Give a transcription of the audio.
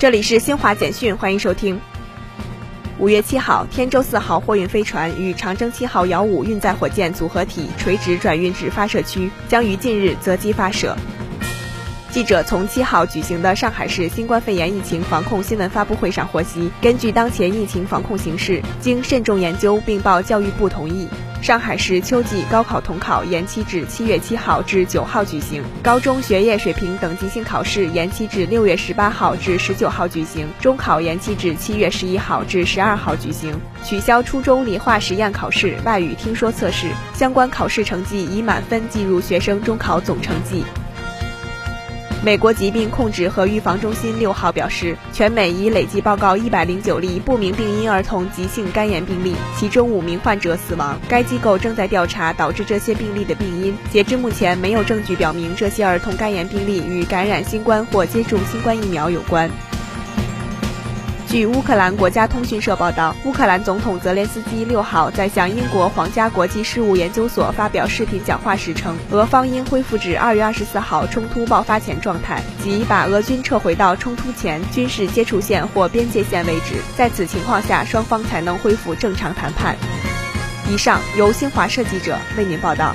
这里是新华简讯，欢迎收听。五月七号，天舟四号货运飞船与长征七号遥五运载火箭组合体垂直转运至发射区，将于近日择机发射。记者从七号举行的上海市新冠肺炎疫情防控新闻发布会上获悉，根据当前疫情防控形势，经慎重研究并报教育部同意。上海市秋季高考统考延期至七月七号至九号举行，高中学业水平等级性考试延期至六月十八号至十九号举行，中考延期至七月十一号至十二号举行，取消初中理化实验考试、外语听说测试，相关考试成绩以满分计入学生中考总成绩。美国疾病控制和预防中心六号表示，全美已累计报告一百零九例不明病因儿童急性肝炎病例，其中五名患者死亡。该机构正在调查导致这些病例的病因。截至目前，没有证据表明这些儿童肝炎病例与感染新冠或接种新冠疫苗有关。据乌克兰国家通讯社报道，乌克兰总统泽连斯基六号在向英国皇家国际事务研究所发表视频讲话时称，俄方应恢复至二月二十四号冲突爆发前状态，即把俄军撤回到冲突前军事接触线或边界线位置，在此情况下，双方才能恢复正常谈判。以上由新华社记者为您报道。